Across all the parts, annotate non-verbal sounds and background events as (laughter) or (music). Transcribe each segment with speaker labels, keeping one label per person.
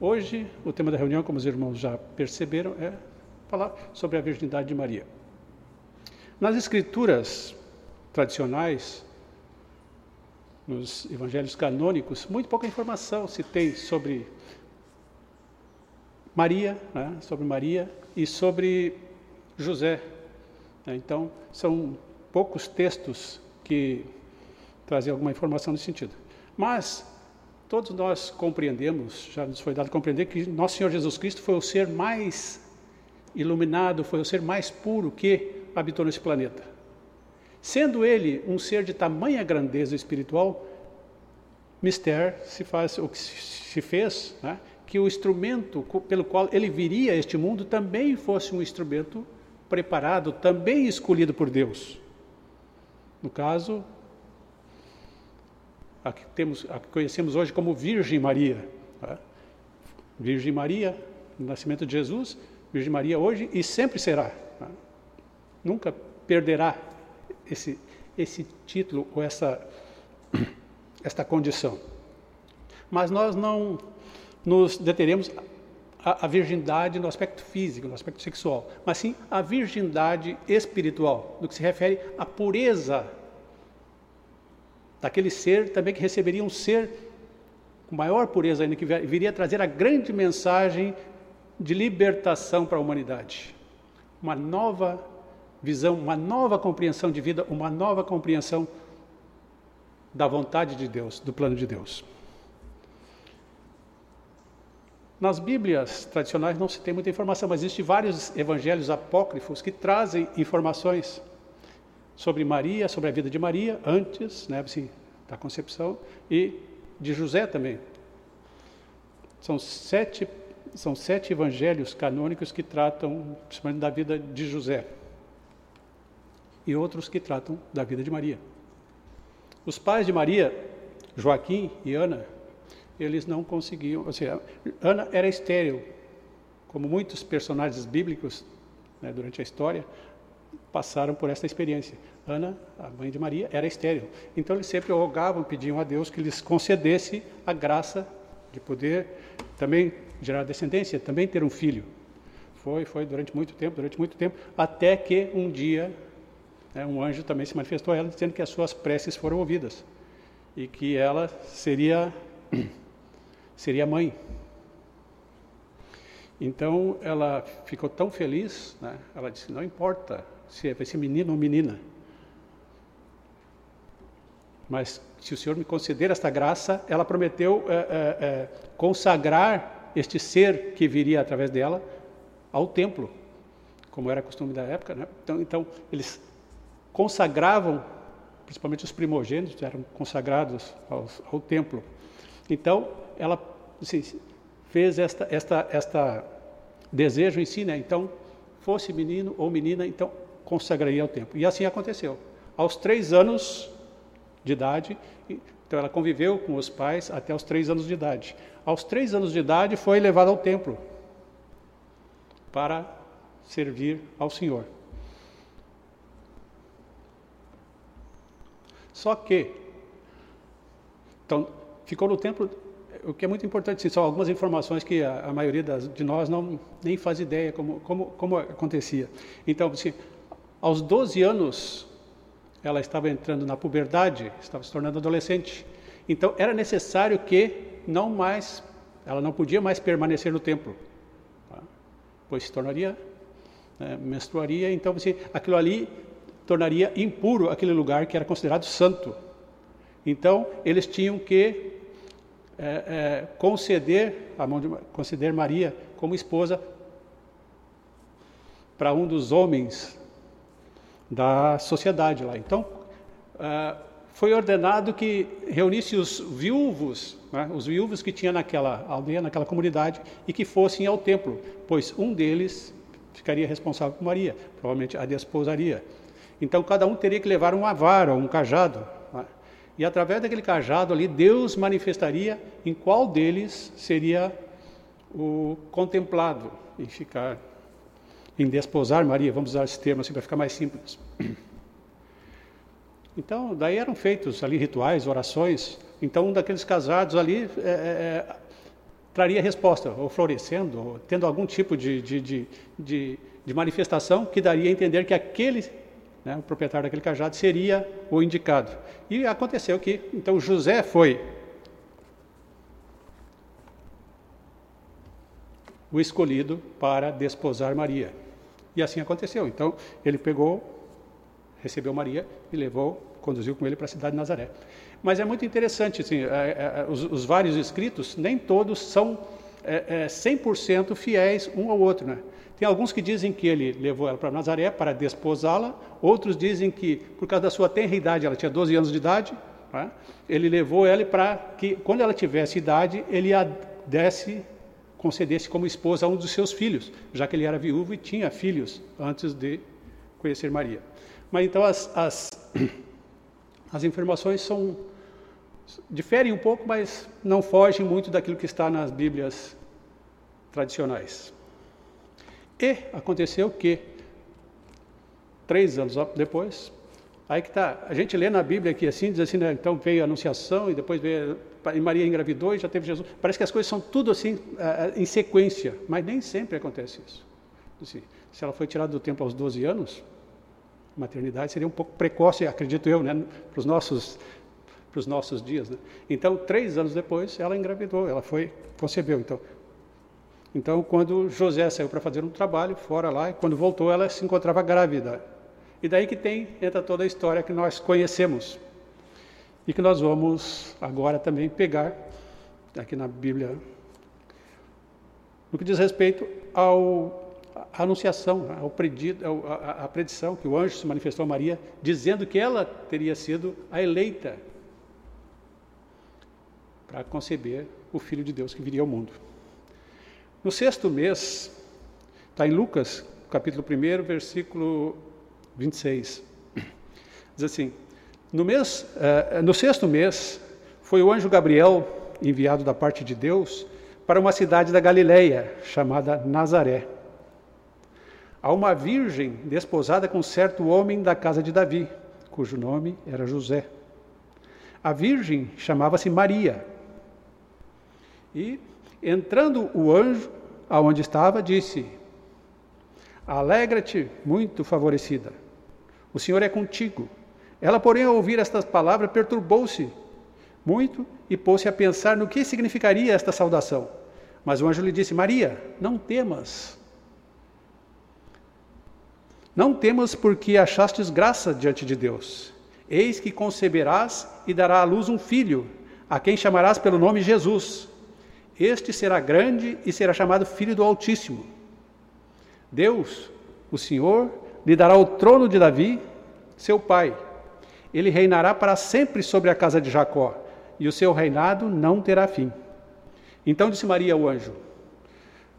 Speaker 1: Hoje, o tema da reunião, como os irmãos já perceberam, é falar sobre a virgindade de Maria. Nas escrituras tradicionais, nos evangelhos canônicos, muito pouca informação se tem sobre Maria, né, sobre Maria e sobre José. Né. Então, são poucos textos que trazem alguma informação nesse sentido. Mas todos nós compreendemos, já nos foi dado compreender que nosso Senhor Jesus Cristo foi o ser mais iluminado, foi o ser mais puro que habitou nesse planeta. Sendo ele um ser de tamanha grandeza espiritual, mistério se faz o que se fez, né, que o instrumento pelo qual ele viria a este mundo também fosse um instrumento preparado, também escolhido por Deus. No caso, a que, temos, a que conhecemos hoje como Virgem Maria. Né? Virgem Maria, nascimento de Jesus, Virgem Maria hoje e sempre será. Né? Nunca perderá esse, esse título ou essa, esta condição. Mas nós não nos deteremos a, a, virgindade no aspecto físico, no aspecto sexual, mas sim a virgindade espiritual, no que se refere à pureza daquele ser também que receberia um ser com maior pureza ainda, que viria trazer a grande mensagem de libertação para a humanidade. Uma nova visão, uma nova compreensão de vida, uma nova compreensão da vontade de Deus, do plano de Deus. Nas Bíblias tradicionais não se tem muita informação, mas existem vários evangelhos apócrifos que trazem informações sobre Maria, sobre a vida de Maria, antes né, assim, da concepção, e de José também. São sete, são sete evangelhos canônicos que tratam principalmente da vida de José e outros que tratam da vida de Maria. Os pais de Maria, Joaquim e Ana, eles não conseguiam, ou seja, Ana era estéril, como muitos personagens bíblicos né, durante a história passaram por essa experiência. Ana, a mãe de Maria, era estéril. Então eles sempre rogavam, pediam a Deus que lhes concedesse a graça de poder também gerar descendência, também ter um filho. Foi, foi durante muito tempo, durante muito tempo, até que um dia né, um anjo também se manifestou a ela dizendo que as suas preces foram ouvidas e que ela seria (clears throat) seria mãe. Então ela ficou tão feliz, né? ela disse: não importa se vai ser menino ou menina, mas se o Senhor me conceder esta graça, ela prometeu é, é, é, consagrar este ser que viria através dela ao templo, como era costume da época. Né? Então, então eles consagravam, principalmente os primogênitos, eram consagrados ao, ao templo. Então, ela assim, fez esta, esta, esta desejo em si, né? Então, fosse menino ou menina, então consagraria ao templo. E assim aconteceu. Aos três anos de idade, então ela conviveu com os pais até os três anos de idade. Aos três anos de idade foi levada ao templo para servir ao Senhor. Só que, então, ficou no templo, o que é muito importante, sim, são algumas informações que a, a maioria das, de nós não nem faz ideia como, como, como acontecia. Então, assim, aos 12 anos, ela estava entrando na puberdade, estava se tornando adolescente. Então, era necessário que não mais, ela não podia mais permanecer no templo, tá? pois se tornaria, né, menstruaria. Então, assim, aquilo ali tornaria impuro aquele lugar que era considerado santo. Então, eles tinham que é, é, conceder a mão de, conceder Maria como esposa para um dos homens da sociedade lá. Então, é, foi ordenado que reunisse os viúvos, né, os viúvos que tinha naquela aldeia, naquela comunidade, e que fossem ao templo, pois um deles ficaria responsável por Maria, provavelmente a desposaria. Então cada um teria que levar uma vara, um cajado. Né? E através daquele cajado ali, Deus manifestaria em qual deles seria o contemplado em ficar, em desposar Maria, vamos usar esse termo assim para ficar mais simples. (clears throat) Então, daí eram feitos ali rituais, orações. Então, um daqueles casados ali é, é, é traria resposta, ou florescendo, ou tendo algum tipo de, de, de, de, de manifestação que daria a entender que aquele, né, o proprietário daquele cajado, seria o indicado. E aconteceu que, então, José foi o escolhido para desposar Maria. E assim aconteceu. Então, ele pegou, recebeu Maria e levou, conduziu com ele para a cidade de Nazaré. Mas é muito interessante, assim, é, é, os, os, vários escritos, nem todos são é, é, 100% fiéis um ao outro. Né? Tem alguns que dizem que ele levou ela para Nazaré para desposá-la, outros dizem que, por causa da sua tenra idade, ela tinha 12 anos de idade, né? ele levou ela para que, quando ela tivesse idade, ele a desse, concedesse como esposa a um dos seus filhos, já que ele era viúvo e tinha filhos antes de conhecer Maria. Mas então as, as (clears throat) as informações são diferem um pouco, mas não fogem muito daquilo que está nas Bíblias tradicionais. E aconteceu que três anos depois, aí que está, a gente lê na Bíblia aqui assim, diz assim, né, então veio a Anunciação e depois veio e Maria engravidou e já teve Jesus. Parece que as coisas são tudo assim em sequência, mas nem sempre acontece isso. Assim, se ela foi tirada do templo aos 12 anos, maternidade seria um pouco precoce, acredito eu, né, para os nossos para os nossos dias. Né? Então, três anos depois, ela engravidou, ela foi concebeu. Então, então quando José saiu para fazer um trabalho fora lá, e quando voltou, ela se encontrava grávida. E daí que tem entra toda a história que nós conhecemos e que nós vamos agora também pegar aqui na Bíblia no que diz respeito ao a anunciação, ao predido, a, a predição que o anjo se manifestou a Maria, dizendo que ela teria sido a eleita para conceber o Filho de Deus que viria ao mundo. No sexto mês, está em Lucas, capítulo 1, versículo 26. Diz assim: no, mês, uh, no sexto mês, foi o anjo Gabriel, enviado da parte de Deus, para uma cidade da Galileia, chamada Nazaré a uma virgem desposada com certo homem da casa de Davi, cujo nome era José. A virgem chamava-se Maria. E, entrando o anjo aonde estava, disse: Alegra-te, muito favorecida. O Senhor é contigo. Ela, porém, ao ouvir estas palavras, perturbou-se muito e pôs-se a pensar no que significaria esta saudação. Mas o anjo lhe disse: Maria, não temas não temas porque achastes graça diante de Deus. Eis que conceberás e dará à luz um filho, a quem chamarás pelo nome Jesus. Este será grande e será chamado Filho do Altíssimo. Deus, o Senhor, lhe dará o trono de Davi, seu pai. Ele reinará para sempre sobre a casa de Jacó, e o seu reinado não terá fim. Então disse Maria ao anjo: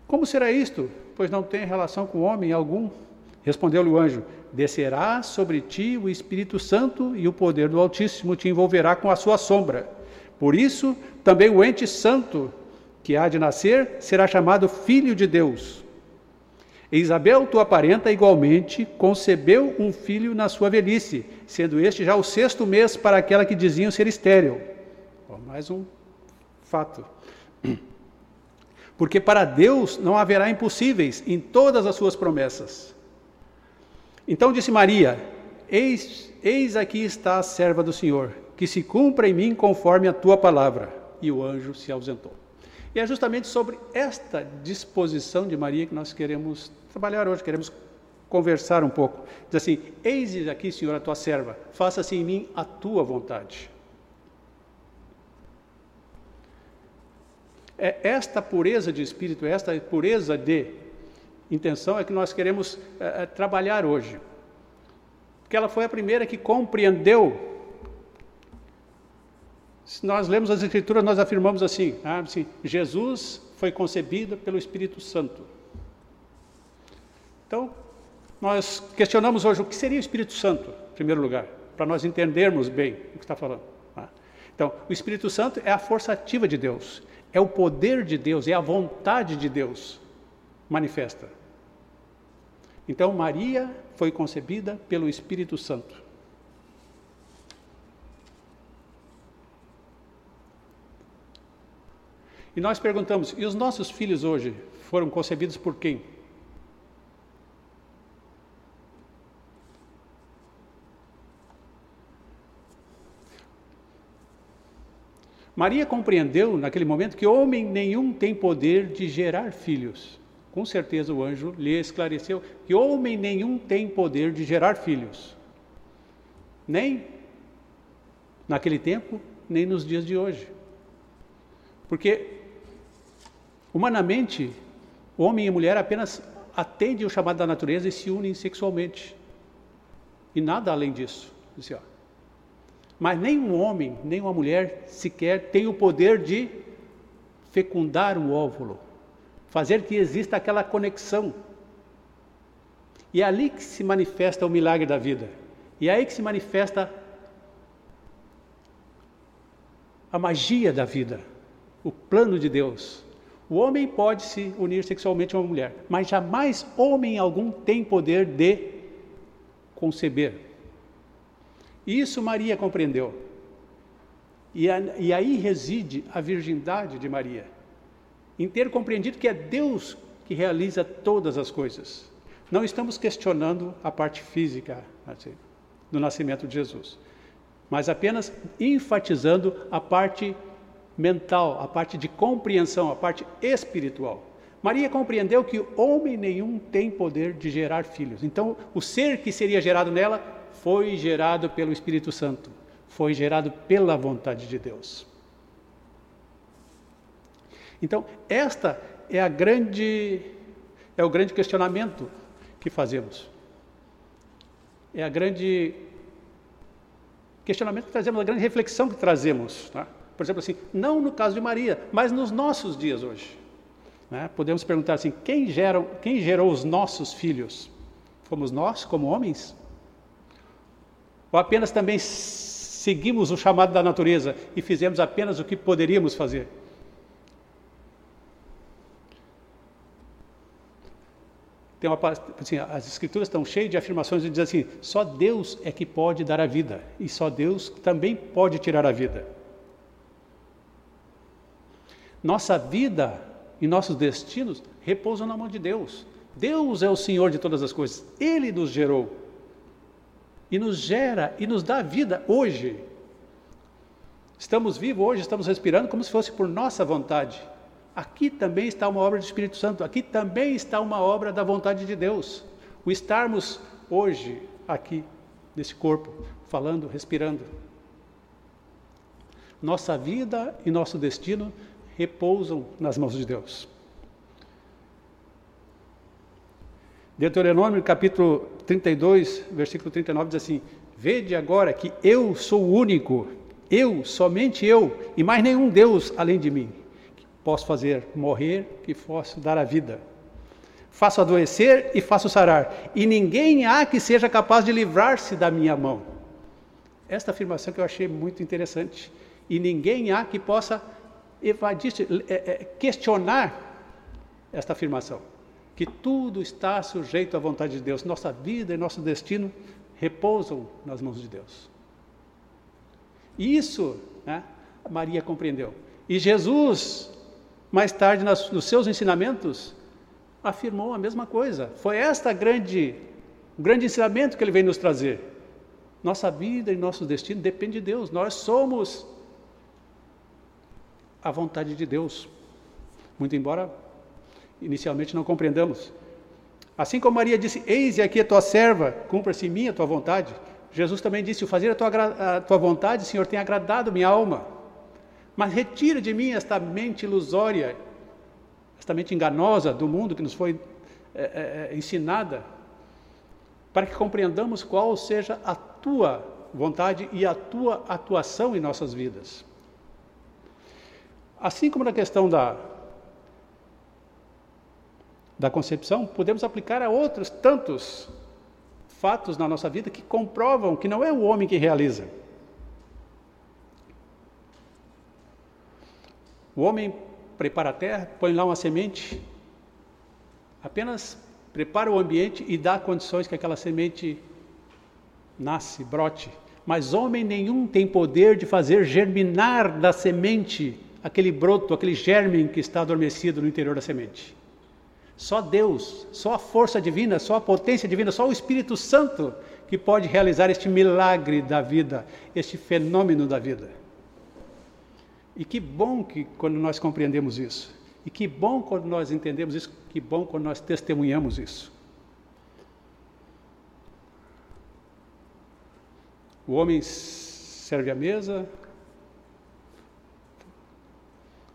Speaker 1: Como será isto? Pois não tem relação com homem algum. Respondeu-lhe o anjo: Descerá sobre ti o Espírito Santo e o poder do Altíssimo te envolverá com a sua sombra. Por isso, também o ente santo que há de nascer será chamado Filho de Deus. E Isabel, tua parenta, igualmente concebeu um filho na sua velhice, sendo este já o sexto mês para aquela que diziam ser estéril. mais um fato. (clears throat) Porque para Deus não haverá impossíveis em todas as suas promessas. Então disse Maria: Eis, eis aqui está a serva do Senhor, que se cumpra em mim conforme a tua palavra. E o anjo se ausentou. E é justamente sobre esta disposição de Maria que nós queremos trabalhar hoje, queremos conversar um pouco. Diz assim: Eis aqui, Senhor, a tua serva, faça-se em mim a tua vontade. É esta pureza de espírito, esta pureza de intenção é que nós queremos é, trabalhar hoje. Porque ela foi a primeira que compreendeu. Se nós lemos as Escrituras, nós afirmamos assim, ah, assim Jesus foi concebido pelo Espírito Santo. Então, nós questionamos hoje o que seria o Espírito Santo, em primeiro lugar, para nós entendermos bem o que está falando. Tá? Então, o Espírito Santo é a força ativa de Deus, é o poder de Deus, é a vontade de Deus manifesta. Então, Maria foi concebida pelo Espírito Santo. E nós perguntamos: e os nossos filhos hoje foram concebidos por quem? Maria compreendeu naquele momento que homem nenhum tem poder de gerar filhos. Com certeza o anjo lhe esclareceu que homem nenhum tem poder de gerar filhos. Nem naquele tempo, nem nos dias de hoje. Porque, humanamente, homem e mulher apenas atendem o chamado da natureza e se unem sexualmente. E nada além disso. Mas nem um homem, nem uma mulher sequer tem o poder de fecundar o óvulo, fazer que exista aquela conexão. E é ali que se manifesta o milagre da vida. E é aí que se manifesta a magia da vida, o plano de Deus. O homem pode se unir sexualmente a uma mulher, mas jamais homem algum tem poder de conceber. Isso Maria compreendeu. E, a, e aí reside a virgindade de Maria, em ter compreendido que é Deus que realiza todas as coisas. Não estamos questionando a parte física assim, do nascimento de Jesus mas apenas enfatizando a parte mental, a parte de compreensão, a parte espiritual. Maria compreendeu que homem nenhum tem poder de gerar filhos. Então, o ser que seria gerado nela foi gerado pelo Espírito Santo, foi gerado pela vontade de Deus. Então, esta é a grande é o grande questionamento que fazemos. É a grande questionamento que trazemos, a grande reflexão que trazemos. Tá? Por exemplo, assim, não no caso de Maria, mas nos nossos dias hoje. Né? Podemos perguntar assim: quem, geram, quem gerou os nossos filhos? Fomos nós, como homens? Ou apenas também seguimos o chamado da natureza e fizemos apenas o que poderíamos fazer? Tem uma, assim, as escrituras estão cheias de afirmações e diz assim: só Deus é que pode dar a vida e só Deus também pode tirar a vida. Nossa vida e nossos destinos repousam na mão de Deus. Deus é o Senhor de todas as coisas. Ele nos gerou e nos gera e nos dá vida hoje. Estamos vivos hoje, estamos respirando como se fosse por nossa vontade. Aqui também está uma obra do Espírito Santo, aqui também está uma obra da vontade de Deus. O estarmos hoje aqui, nesse corpo, falando, respirando. Nossa vida e nosso destino repousam nas mãos de Deus. Deuteronômio capítulo 32, versículo 39 diz assim: Vede agora que eu sou o único, eu, somente eu, e mais nenhum Deus além de mim posso fazer morrer, que posso dar a vida. Faço adoecer e faço sarar, e ninguém há que seja capaz de livrar-se da minha mão. Esta afirmação que eu achei muito interessante. E ninguém há que possa evadir, é, é, questionar esta afirmação. Que tudo está sujeito à vontade de Deus. Nossa vida e nosso destino repousam nas mãos de Deus. Isso né, Maria compreendeu. E Jesus mais tarde, nas, nos seus ensinamentos, afirmou a mesma coisa. Foi esta grande, o grande ensinamento que ele veio nos trazer. Nossa vida e nosso destino depende de Deus. Nós somos a vontade de Deus. Muito embora inicialmente não compreendamos. Assim como Maria disse: Eis aqui a tua serva, cumpra-se em mim a tua vontade. Jesus também disse: O fazer a tua, a tua vontade, Senhor, tem agradado minha alma. Mas retira de mim esta mente ilusória, esta mente enganosa do mundo que nos foi é, é, ensinada, para que compreendamos qual seja a tua vontade e a tua atuação em nossas vidas. Assim como na questão da, da concepção, podemos aplicar a outros tantos fatos na nossa vida que comprovam que não é o homem que realiza, O homem prepara a terra, põe lá uma semente, apenas prepara o ambiente e dá condições que aquela semente nasce, brote. Mas homem nenhum tem poder de fazer germinar da semente aquele broto, aquele germe que está adormecido no interior da semente. Só Deus, só a força divina, só a potência divina, só o Espírito Santo que pode realizar este milagre da vida, este fenômeno da vida. E que bom que quando nós compreendemos isso. E que bom quando nós entendemos isso, que bom quando nós testemunhamos isso. O homem serve a mesa,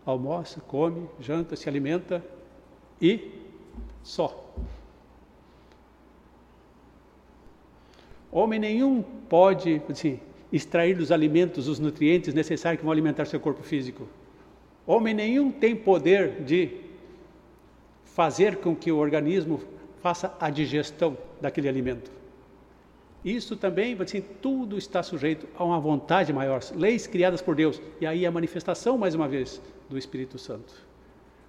Speaker 1: almoça, come, janta, se alimenta e só. Homem nenhum pode assim, extrair dos alimentos os nutrientes necessários que vão alimentar seu corpo físico. Homem nenhum tem poder de fazer com que o organismo faça a digestão daquele alimento. Isso também, assim, tudo está sujeito a uma vontade maior, leis criadas por Deus. E aí a manifestação, mais uma vez, do Espírito Santo.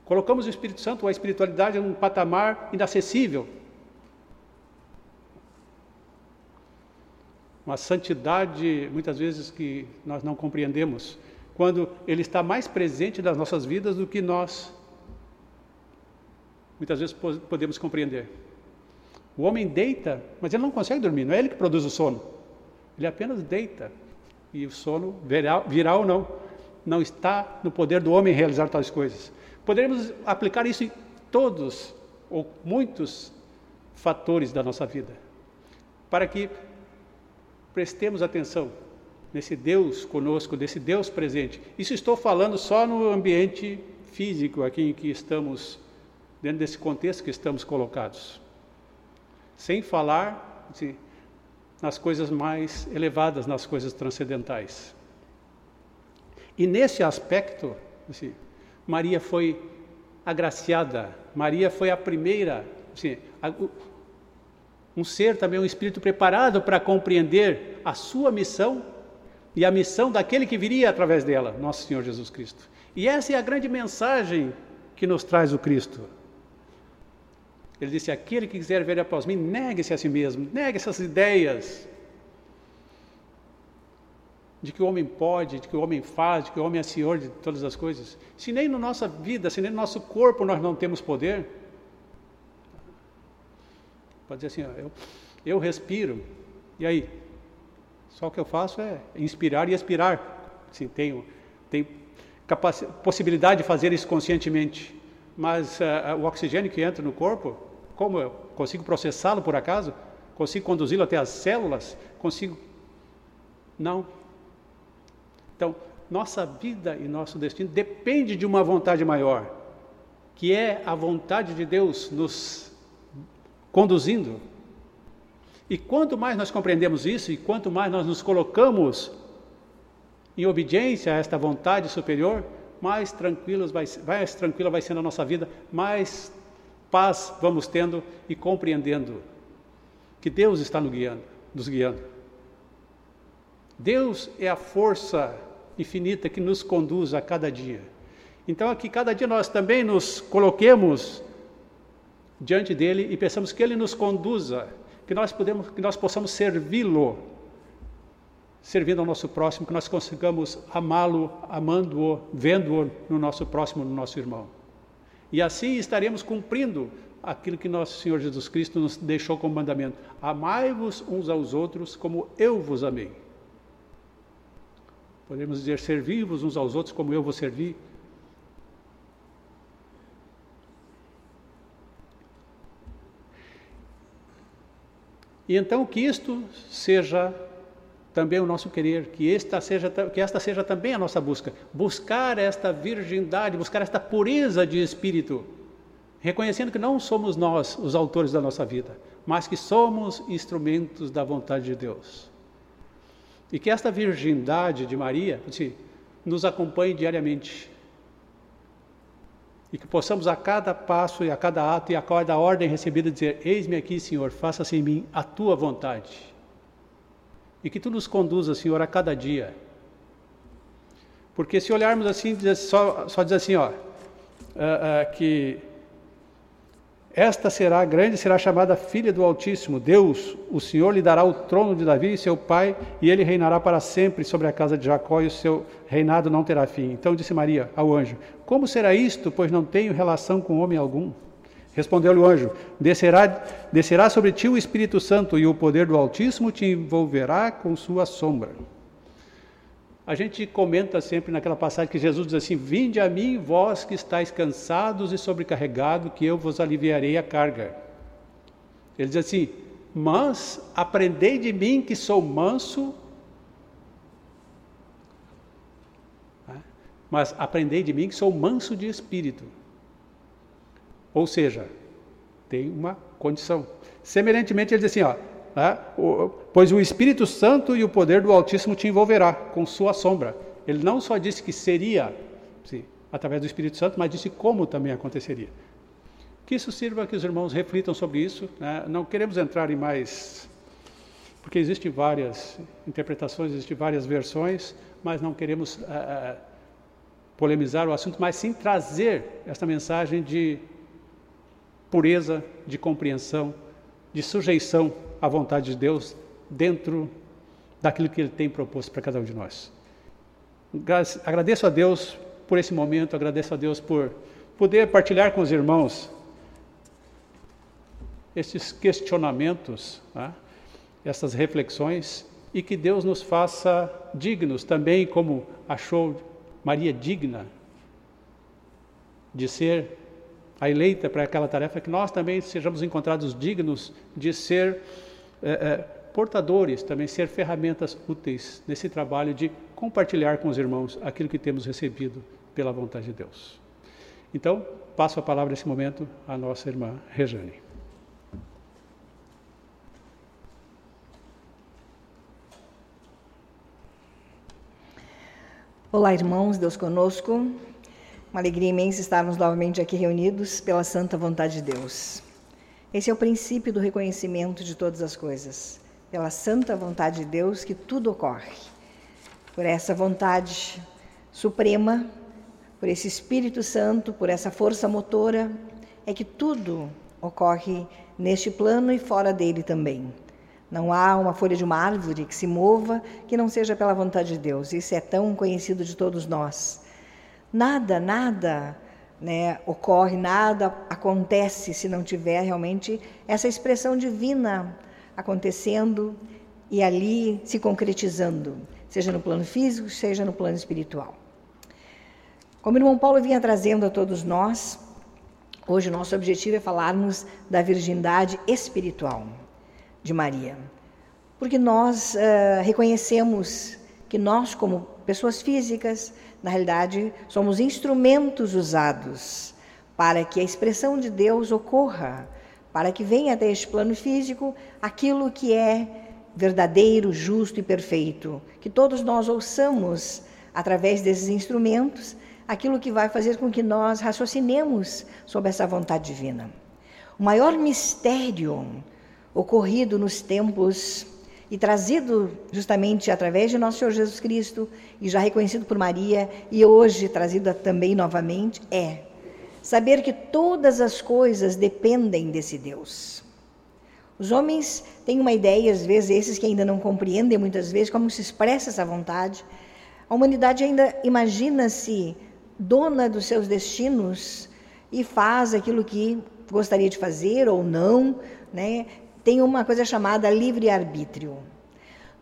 Speaker 1: Colocamos o Espírito Santo, a espiritualidade, em um patamar inacessível. Uma santidade, muitas vezes, que nós não compreendemos, quando Ele está mais presente nas nossas vidas do que nós, muitas vezes, podemos compreender. O homem deita, mas ele não consegue dormir, não é ele que produz o sono. Ele apenas deita. E o sono, virá, virá ou não, não está no poder do homem realizar tais coisas. Poderíamos aplicar isso em todos ou muitos fatores da nossa vida, para que prestemos atenção nesse Deus conosco, desse Deus presente. Isso estou falando só no ambiente físico aqui em que estamos, dentro desse contexto que estamos colocados. Sem falar assim, nas coisas mais elevadas, nas coisas transcendentais. E nesse aspecto, assim, Maria foi agraciada, Maria foi a primeira, assim, um ser também, um espírito preparado para compreender a sua missão e a missão daquele que viria através dela, nosso Senhor Jesus Cristo. E essa é a grande mensagem que nos traz o Cristo. Ele disse: Aquele que quiser ver após mim, negue-se a si mesmo, negue essas ideias de que o homem pode, de que o homem faz, de que o homem é senhor de todas as coisas. Se nem na nossa vida, se nem no nosso corpo nós não temos poder, pode dizer assim: ó, eu, eu respiro, e aí? Só o que eu faço é inspirar e expirar. Sim, tenho, tenho possibilidade de fazer isso conscientemente. Mas uh, o oxigênio que entra no corpo, como eu consigo processá-lo por acaso? Consigo conduzi-lo até as células? Consigo? Não. Então, nossa vida e nosso destino depende de uma vontade maior, que é a vontade de Deus nos conduzindo. E quanto mais nós compreendemos isso e quanto mais nós nos colocamos em obediência a esta vontade superior, mais tranquilos vai, mais tranquila vai sendo a nossa vida, mais paz vamos tendo e compreendendo que Deus está nos guiando, nos guiando. Deus é a força infinita que nos conduz a cada dia. Então, aqui, cada dia nós também nos coloquemos diante dele e pensamos que ele nos conduza, que nós, podemos, que nós possamos servi-lo, servindo ao nosso próximo, que nós consigamos amá-lo, amando-o, vendo-o no nosso próximo, no nosso irmão. E assim estaremos cumprindo aquilo que nosso Senhor Jesus Cristo nos deixou como mandamento: amai-vos uns aos outros como eu vos amei. Podemos dizer, servi-vos uns aos outros como eu vos servi. E então que isto seja também o nosso querer, que esta seja, que esta seja também a nossa busca. Buscar esta virgindade, buscar esta pureza de espírito, reconhecendo que não somos nós os autores da nossa vida, mas que somos instrumentos da vontade de Deus. E que esta virgindade de Maria nos acompanhe diariamente. E que possamos a cada passo e a cada ato e a cada ordem recebida dizer: Eis-me aqui, Senhor, faça-se em mim a tua vontade. E que tu nos conduza, Senhor, a cada dia. Porque se olharmos assim, só, só diz assim, ó, uh, uh, que esta será grande, será chamada filha do Altíssimo. Deus, o Senhor, lhe dará o trono de Davi, seu pai, e ele reinará para sempre sobre a casa de Jacó, e o seu reinado não terá fim. Então disse Maria ao anjo: Como será isto, pois não tenho relação com homem algum? Respondeu-lhe o anjo: descerá, descerá sobre ti o Espírito Santo, e o poder do Altíssimo te envolverá com sua sombra. A gente comenta sempre naquela passagem que Jesus diz assim: Vinde a mim, vós que estáis cansados e sobrecarregados, que eu vos aliviarei a carga. Ele diz assim: Mas aprendei de mim que sou manso. Mas aprendei de mim que sou manso de espírito. Ou seja, tem uma condição. Semelhantemente, ele diz assim: ó, né? pois o Espírito Santo e o poder do Altíssimo te envolverá com sua sombra. Ele não só disse que seria sim, através do Espírito Santo, mas disse como também aconteceria. Que isso sirva que os irmãos reflitam sobre isso. Né? Não queremos entrar em mais, porque existem várias interpretações, existem várias versões, mas não queremos uh, polemizar o assunto, mas sim trazer esta mensagem de pureza, de compreensão, de sujeição à vontade de Deus dentro daquilo que Ele tem proposto para cada um de nós. Agradeço a Deus por esse momento, agradeço a Deus por poder partilhar com os irmãos esses questionamentos, né? essas reflexões, e que Deus nos faça dignos também, como achou Maria digna de ser a eleita para aquela tarefa, que nós também sejamos encontrados dignos de ser é, é, portadores, também ser ferramentas úteis nesse trabalho de compartilhar com os irmãos aquilo que temos recebido pela vontade de Deus. Então, passo a palavra nesse momento à nossa irmã Rejane.
Speaker 2: Olá, irmãos, Deus conosco. Uma alegria imensa estarmos novamente aqui reunidos pela santa vontade de Deus. Esse é o princípio do reconhecimento de todas as coisas. Pela santa vontade de Deus que tudo ocorre. Por essa vontade suprema, por esse Espírito Santo, por essa força motora, é que tudo ocorre neste plano e fora dele também. Não há uma folha de uma árvore que se mova que não seja pela vontade de Deus. Isso é tão conhecido de todos nós. Nada, nada né, ocorre, nada acontece se não tiver realmente essa expressão divina acontecendo e ali se concretizando, seja no plano físico, seja no plano espiritual. Como o irmão Paulo vinha trazendo a todos nós, hoje o nosso objetivo é falarmos da virgindade espiritual de Maria. Porque nós uh, reconhecemos que nós, como pessoas físicas, na realidade, somos instrumentos usados para que a expressão de Deus ocorra, para que venha até este plano físico aquilo que é verdadeiro, justo e perfeito. Que todos nós ouçamos, através desses instrumentos, aquilo que vai fazer com que nós raciocinemos sobre essa vontade divina. O maior mistério ocorrido nos tempos e trazido justamente através de nosso Senhor Jesus Cristo e já reconhecido por Maria e hoje trazido também novamente é saber que todas as coisas dependem desse Deus. Os homens têm uma ideia, às vezes, esses que ainda não compreendem muitas vezes como se expressa essa vontade. A humanidade ainda imagina-se dona dos seus destinos e faz aquilo que gostaria de fazer ou não, né? Tem uma coisa chamada livre-arbítrio.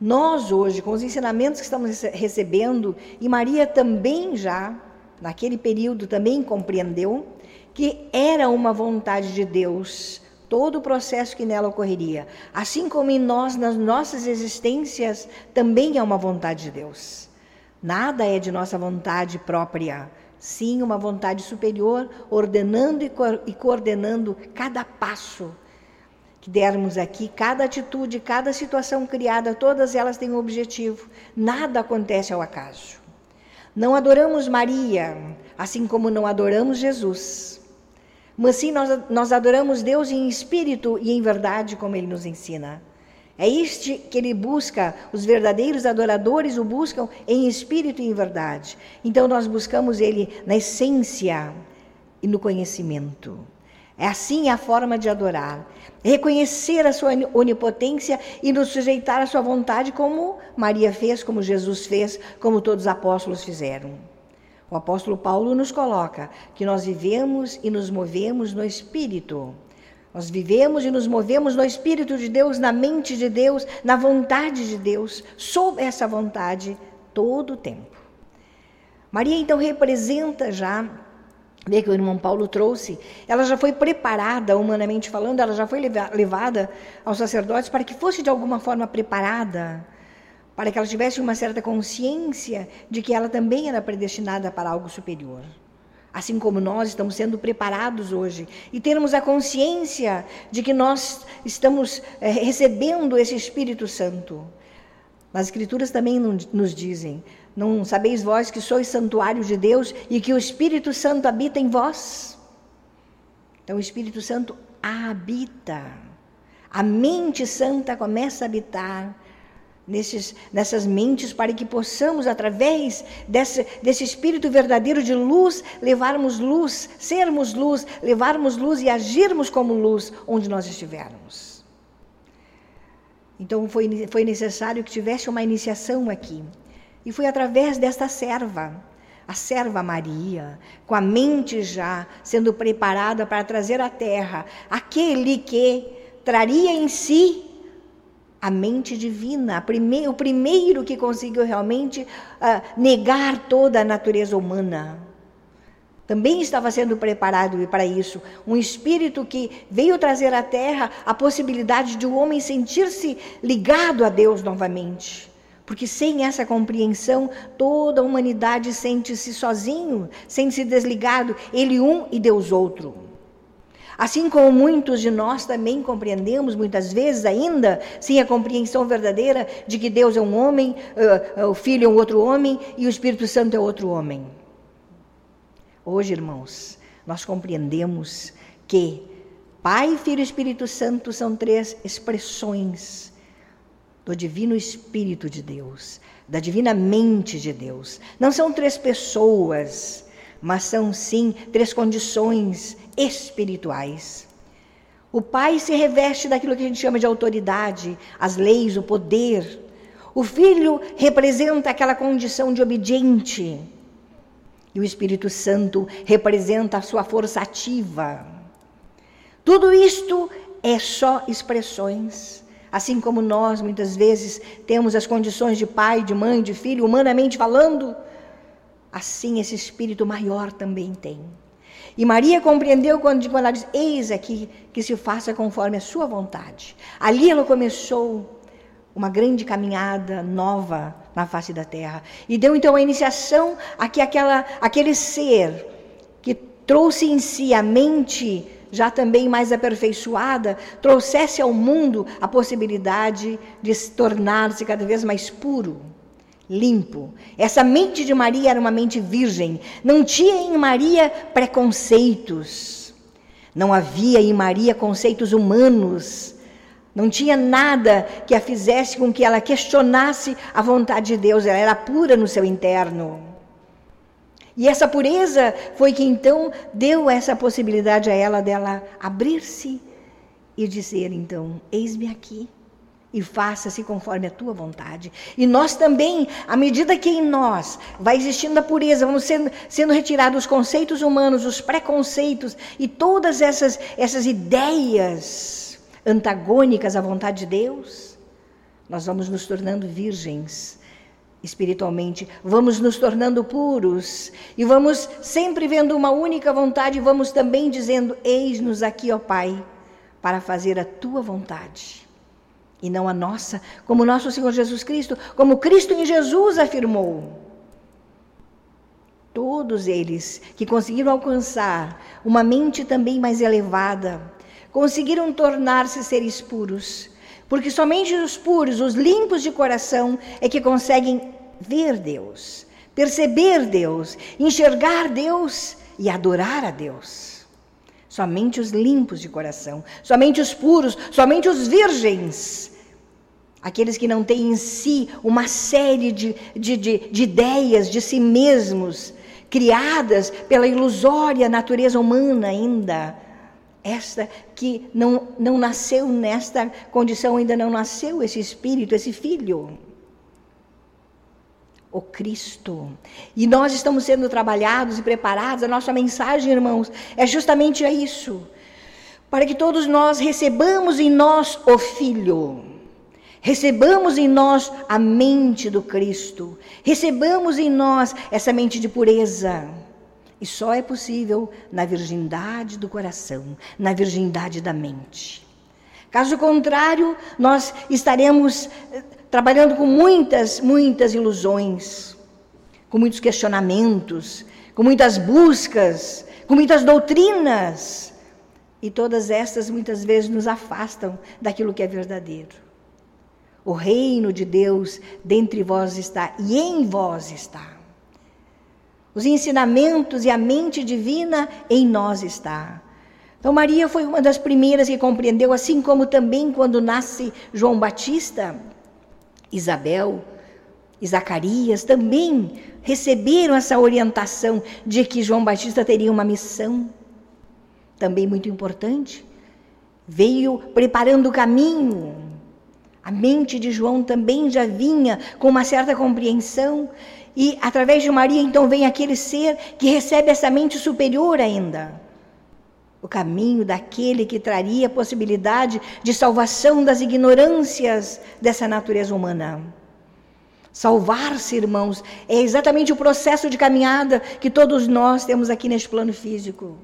Speaker 2: Nós, hoje, com os ensinamentos que estamos recebendo, e Maria também já, naquele período, também compreendeu que era uma vontade de Deus todo o processo que nela ocorreria. Assim como em nós, nas nossas existências, também é uma vontade de Deus. Nada é de nossa vontade própria, sim uma vontade superior, ordenando e coordenando cada passo que dermos aqui, cada atitude, cada situação criada, todas elas têm um objetivo. Nada acontece ao acaso. Não adoramos Maria, assim como não adoramos Jesus. Mas sim, nós, nós adoramos Deus em espírito e em verdade, como Ele nos ensina. É este que Ele busca, os verdadeiros adoradores o buscam em espírito e em verdade. Então nós buscamos Ele na essência e no conhecimento. É assim a forma de adorar. Reconhecer a sua onipotência e nos sujeitar à sua vontade, como Maria fez, como Jesus fez, como todos os apóstolos fizeram. O apóstolo Paulo nos coloca que nós vivemos e nos movemos no Espírito. Nós vivemos e nos movemos no Espírito de Deus, na mente de Deus, na vontade de Deus, sob essa vontade todo o tempo. Maria então representa já, vê que o irmão Paulo trouxe, ela já foi preparada, humanamente falando, ela já foi levada aos sacerdotes para que fosse de alguma forma preparada, para que ela tivesse uma certa consciência de que ela também era predestinada para algo superior. Assim como nós estamos sendo preparados hoje, e termos a consciência de que nós estamos é, recebendo esse Espírito Santo. As Escrituras também nos dizem: Não sabeis vós que sois santuário de Deus e que o Espírito Santo habita em vós? Então, o Espírito Santo habita. A mente santa começa a habitar nesses, nessas mentes para que possamos, através desse, desse espírito verdadeiro de luz, levarmos luz, sermos luz, levarmos luz e agirmos como luz onde nós estivermos. Então foi, foi necessário que tivesse uma iniciação aqui. E foi através desta serva, a serva Maria, com a mente já sendo preparada para trazer à terra aquele que traria em si a mente divina, a prime o primeiro que conseguiu realmente uh, negar toda a natureza humana. Também estava sendo preparado para isso. Um espírito que veio trazer à terra a possibilidade de o um homem sentir-se ligado a Deus novamente. Porque sem essa compreensão, toda a humanidade sente-se sozinho, sente-se desligado, ele um e Deus outro. Assim como muitos de nós também compreendemos, muitas vezes ainda, sem a compreensão verdadeira de que Deus é um homem, uh, o Filho é um outro homem e o Espírito Santo é outro homem. Hoje, irmãos, nós compreendemos que Pai, Filho e Espírito Santo são três expressões do Divino Espírito de Deus, da Divina Mente de Deus. Não são três pessoas, mas são sim três condições espirituais. O pai se reveste daquilo que a gente chama de autoridade, as leis, o poder. O filho representa aquela condição de obediente. E o Espírito Santo representa a sua força ativa. Tudo isto é só expressões. Assim como nós, muitas vezes, temos as condições de pai, de mãe, de filho, humanamente falando, assim esse espírito maior também tem. E Maria compreendeu quando, quando ela diz: Eis aqui que se faça conforme a sua vontade. Ali ela começou uma grande caminhada nova na face da terra. E deu então a iniciação a que aquela, aquele ser que trouxe em si a mente já também mais aperfeiçoada, trouxesse ao mundo a possibilidade de se tornar-se cada vez mais puro limpo. Essa mente de Maria era uma mente virgem. Não tinha em Maria preconceitos. Não havia em Maria conceitos humanos. Não tinha nada que a fizesse com que ela questionasse a vontade de Deus. Ela era pura no seu interno. E essa pureza foi que então deu essa possibilidade a ela dela abrir-se e dizer então: Eis-me aqui e faça-se conforme a tua vontade. E nós também, à medida que em nós vai existindo a pureza, vamos sendo, sendo retirados os conceitos humanos, os preconceitos e todas essas, essas ideias antagônicas à vontade de Deus, nós vamos nos tornando virgens espiritualmente, vamos nos tornando puros. E vamos sempre vendo uma única vontade vamos também dizendo: Eis-nos aqui, ó Pai, para fazer a tua vontade. E não a nossa, como nosso Senhor Jesus Cristo, como Cristo em Jesus afirmou. Todos eles que conseguiram alcançar uma mente também mais elevada, conseguiram tornar-se seres puros, porque somente os puros, os limpos de coração, é que conseguem ver Deus, perceber Deus, enxergar Deus e adorar a Deus. Somente os limpos de coração, somente os puros, somente os virgens aqueles que não têm em si uma série de, de, de, de ideias de si mesmos, criadas pela ilusória natureza humana ainda, esta que não, não nasceu nesta condição, ainda não nasceu esse espírito, esse filho. O Cristo. E nós estamos sendo trabalhados e preparados. A nossa mensagem, irmãos, é justamente isso. Para que todos nós recebamos em nós o Filho. Recebamos em nós a mente do Cristo. Recebamos em nós essa mente de pureza e só é possível na virgindade do coração, na virgindade da mente. Caso contrário, nós estaremos eh, trabalhando com muitas, muitas ilusões, com muitos questionamentos, com muitas buscas, com muitas doutrinas. E todas estas muitas vezes nos afastam daquilo que é verdadeiro. O reino de Deus dentre vós está e em vós está. Os ensinamentos e a mente divina em nós está. Então, Maria foi uma das primeiras que compreendeu, assim como também quando nasce João Batista, Isabel e Zacarias também receberam essa orientação de que João Batista teria uma missão, também muito importante. Veio preparando o caminho. A mente de João também já vinha com uma certa compreensão e através de Maria, então, vem aquele ser que recebe essa mente superior ainda. O caminho daquele que traria a possibilidade de salvação das ignorâncias dessa natureza humana. Salvar-se, irmãos, é exatamente o processo de caminhada que todos nós temos aqui neste plano físico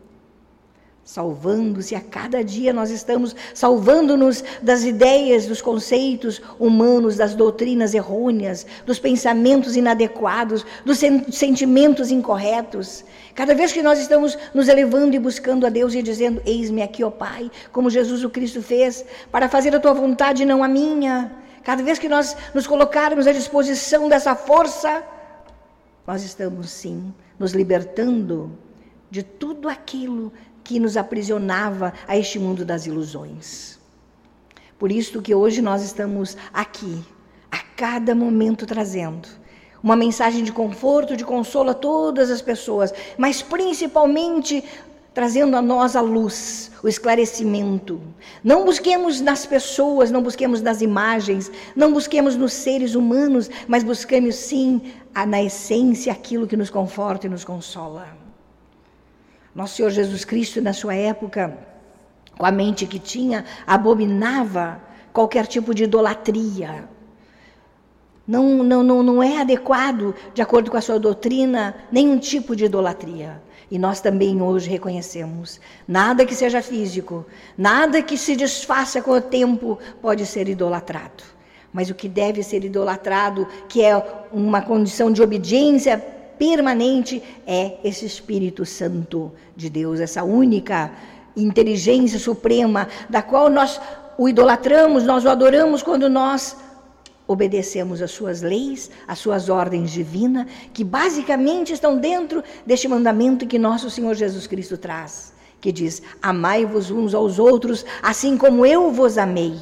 Speaker 2: salvando-se a cada dia nós estamos salvando-nos das ideias, dos conceitos humanos, das doutrinas errôneas, dos pensamentos inadequados, dos sentimentos incorretos. Cada vez que nós estamos nos elevando e buscando a Deus e dizendo: Eis-me aqui, ó Pai, como Jesus o Cristo fez, para fazer a tua vontade e não a minha. Cada vez que nós nos colocarmos à disposição dessa força, nós estamos sim nos libertando de tudo aquilo que nos aprisionava a este mundo das ilusões. Por isso que hoje nós estamos aqui, a cada momento trazendo uma mensagem de conforto, de consolo a todas as pessoas, mas principalmente trazendo a nós a luz, o esclarecimento. Não busquemos nas pessoas, não busquemos nas imagens, não busquemos nos seres humanos, mas busquemos sim na essência aquilo que nos conforta e nos consola. Nosso Senhor Jesus Cristo, na sua época, com a mente que tinha, abominava qualquer tipo de idolatria. Não, não, não, não é adequado, de acordo com a sua doutrina, nenhum tipo de idolatria. E nós também hoje reconhecemos: nada que seja físico, nada que se desfaça com o tempo pode ser idolatrado. Mas o que deve ser idolatrado, que é uma condição de obediência permanente é esse Espírito Santo de Deus, essa única inteligência suprema, da qual nós o idolatramos, nós o adoramos quando nós obedecemos às suas leis, às suas ordens divinas, que basicamente estão dentro deste mandamento que nosso Senhor Jesus Cristo traz, que diz: Amai-vos uns aos outros, assim como eu vos amei.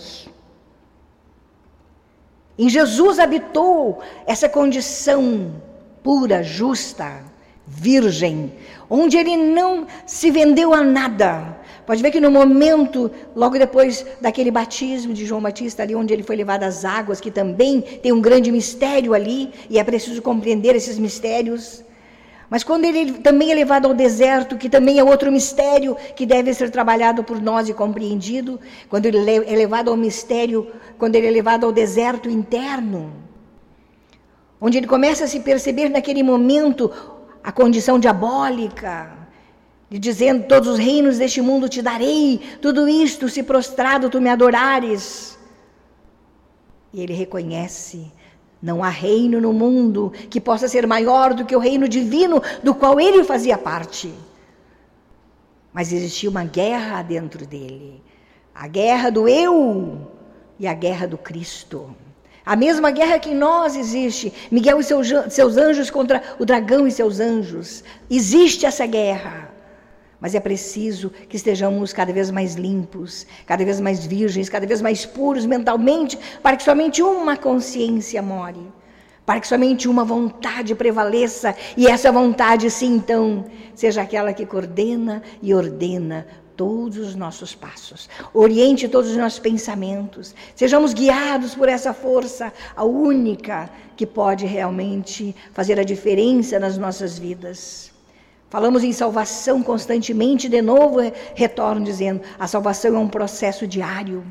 Speaker 2: Em Jesus habitou essa condição pura, justa, virgem, onde ele não se vendeu a nada. Pode ver que no momento, logo depois daquele batismo de João Batista, ali onde ele foi levado às águas, que também tem um grande mistério ali, e é preciso compreender esses mistérios. Mas quando ele também é levado ao deserto, que também é outro mistério que deve ser trabalhado por nós e compreendido, quando ele é levado ao mistério, quando ele é levado ao deserto interno, onde ele começa a se perceber naquele momento a condição diabólica, de dizendo: Todos os reinos deste mundo te darei, tudo isto, se prostrado tu me adorares. E ele reconhece: não há reino no mundo que possa ser maior do que o reino divino do qual ele fazia parte. Mas existia uma guerra dentro dele a guerra do eu e a guerra do Cristo. A mesma guerra que em nós existe. Miguel e seus, seus anjos contra o dragão e seus anjos. Existe essa guerra. Mas é preciso que estejamos cada vez mais limpos, cada vez mais virgens, cada vez mais puros mentalmente, para que somente uma consciência more, para que somente uma vontade prevaleça, e essa vontade, sim, então, seja aquela que coordena e ordena todos os nossos passos, oriente todos os nossos pensamentos, sejamos guiados por essa força, a única que pode realmente fazer a diferença nas nossas vidas. Falamos em salvação constantemente, de novo retorno dizendo: a salvação é um processo diário.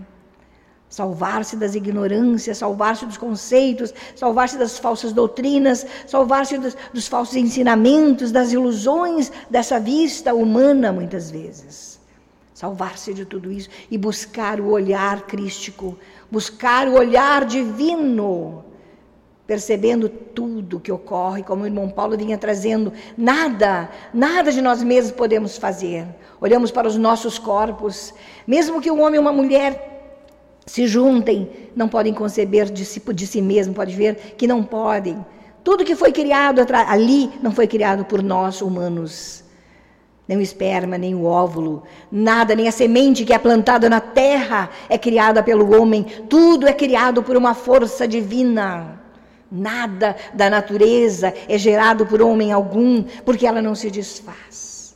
Speaker 2: Salvar-se das ignorâncias, salvar-se dos conceitos, salvar-se das falsas doutrinas, salvar-se dos, dos, falsos ensinamentos, das ilusões dessa vista humana, muitas vezes. Salvar-se de tudo isso e buscar o olhar crístico, buscar o olhar divino, percebendo tudo que ocorre, como o irmão Paulo vinha trazendo. Nada, nada de nós mesmos podemos fazer. Olhamos para os nossos corpos, mesmo que um homem e uma mulher se juntem, não podem conceber de si, de si mesmo, pode ver que não podem. Tudo que foi criado ali não foi criado por nós humanos. Nem o esperma, nem o óvulo, nada, nem a semente que é plantada na terra é criada pelo homem. Tudo é criado por uma força divina. Nada da natureza é gerado por homem algum, porque ela não se desfaz.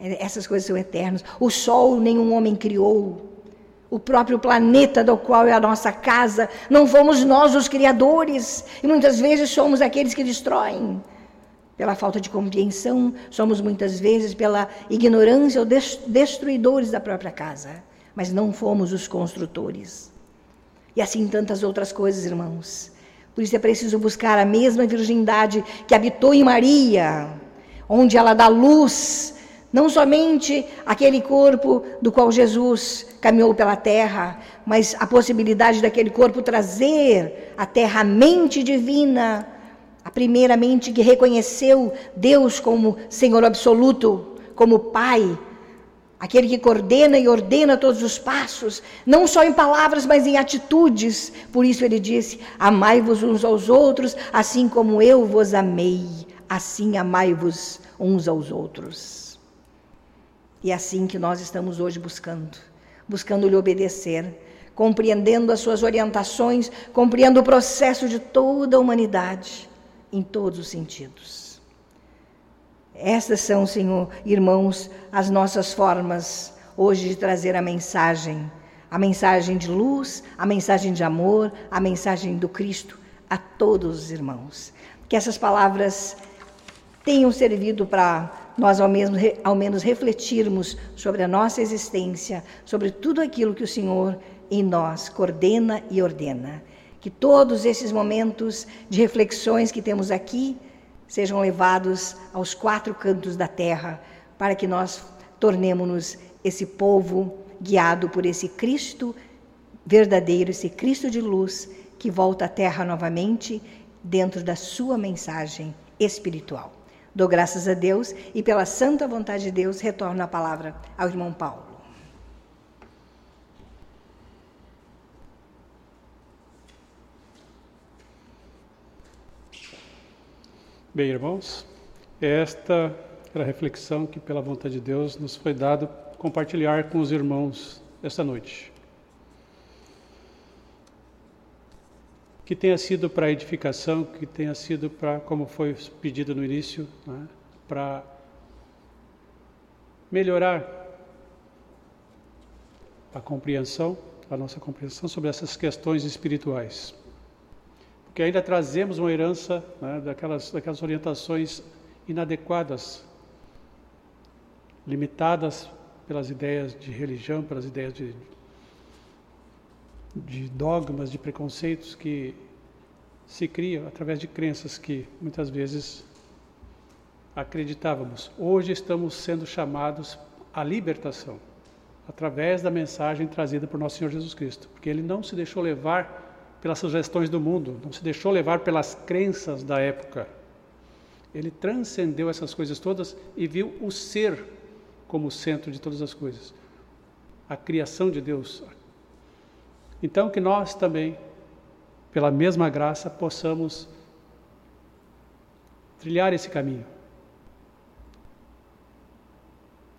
Speaker 2: Essas coisas são eternas. O sol nenhum homem criou o próprio planeta do qual é a nossa casa. Não fomos nós os criadores e muitas vezes somos aqueles que destroem. Pela falta de compreensão, somos muitas vezes pela ignorância ou destruidores da própria casa, mas não fomos os construtores. E assim tantas outras coisas, irmãos. Por isso é preciso buscar a mesma virgindade que habitou em Maria, onde ela dá luz não somente aquele corpo do qual Jesus caminhou pela terra, mas a possibilidade daquele corpo trazer à terra a mente divina, a primeira mente que reconheceu Deus como Senhor absoluto, como Pai, aquele que coordena e ordena todos os passos, não só em palavras, mas em atitudes. Por isso ele disse: Amai-vos uns aos outros, assim como eu vos amei, assim amai-vos uns aos outros. E é assim que nós estamos hoje buscando, buscando lhe obedecer, compreendendo as suas orientações, compreendendo o processo de toda a humanidade, em todos os sentidos. Estas são, Senhor, irmãos, as nossas formas hoje de trazer a mensagem, a mensagem de luz, a mensagem de amor, a mensagem do Cristo a todos os irmãos. Que essas palavras tenham servido para nós ao menos, ao menos refletirmos sobre a nossa existência, sobre tudo aquilo que o Senhor em nós coordena e ordena. Que todos esses momentos de reflexões que temos aqui sejam levados aos quatro cantos da terra, para que nós tornemos-nos esse povo guiado por esse Cristo verdadeiro, esse Cristo de luz que volta à terra novamente dentro da sua mensagem espiritual. Dou graças a Deus e, pela santa vontade de Deus, retorno a palavra ao irmão Paulo.
Speaker 1: Bem, irmãos, esta era a reflexão que, pela vontade de Deus, nos foi dado compartilhar com os irmãos esta noite. que tenha sido para edificação, que tenha sido para, como foi pedido no início, né, para melhorar a compreensão, a nossa compreensão sobre essas questões espirituais. Porque ainda trazemos uma herança né, daquelas, daquelas orientações inadequadas, limitadas pelas ideias de religião, pelas ideias de de dogmas, de preconceitos que se criam através de crenças que muitas vezes acreditávamos. Hoje estamos sendo chamados à libertação através da mensagem trazida por nosso Senhor Jesus Cristo, porque ele não se deixou levar pelas sugestões do mundo, não se deixou levar pelas crenças da época. Ele transcendeu essas coisas todas e viu o ser como o centro de todas as coisas. A criação de Deus, então, que nós também, pela mesma graça, possamos trilhar esse caminho.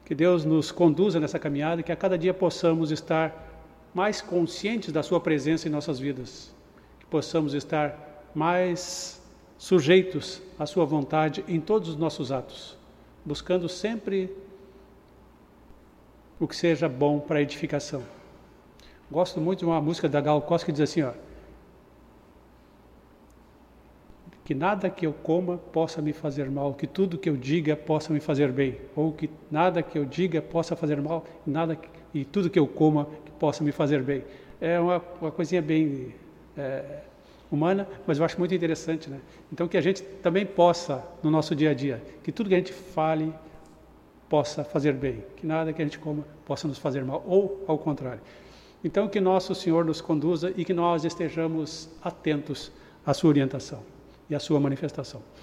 Speaker 1: Que Deus nos conduza nessa caminhada e que a cada dia possamos estar mais conscientes da Sua presença em nossas vidas, que possamos estar mais sujeitos à Sua vontade em todos os nossos atos, buscando sempre o que seja bom para a edificação. Gosto muito de uma música da Gal Costa que diz assim, ó, que nada que eu coma possa me fazer mal, que tudo que eu diga possa me fazer bem, ou que nada que eu diga possa fazer mal, nada e tudo que eu coma que possa me fazer bem. É uma, uma coisinha bem é, humana, mas eu acho muito interessante, né? Então que a gente também possa no nosso dia a dia, que tudo que a gente fale possa fazer bem, que nada que a gente coma possa nos fazer mal, ou ao contrário. Então que nosso Senhor nos conduza e que nós estejamos atentos à sua orientação e à sua manifestação.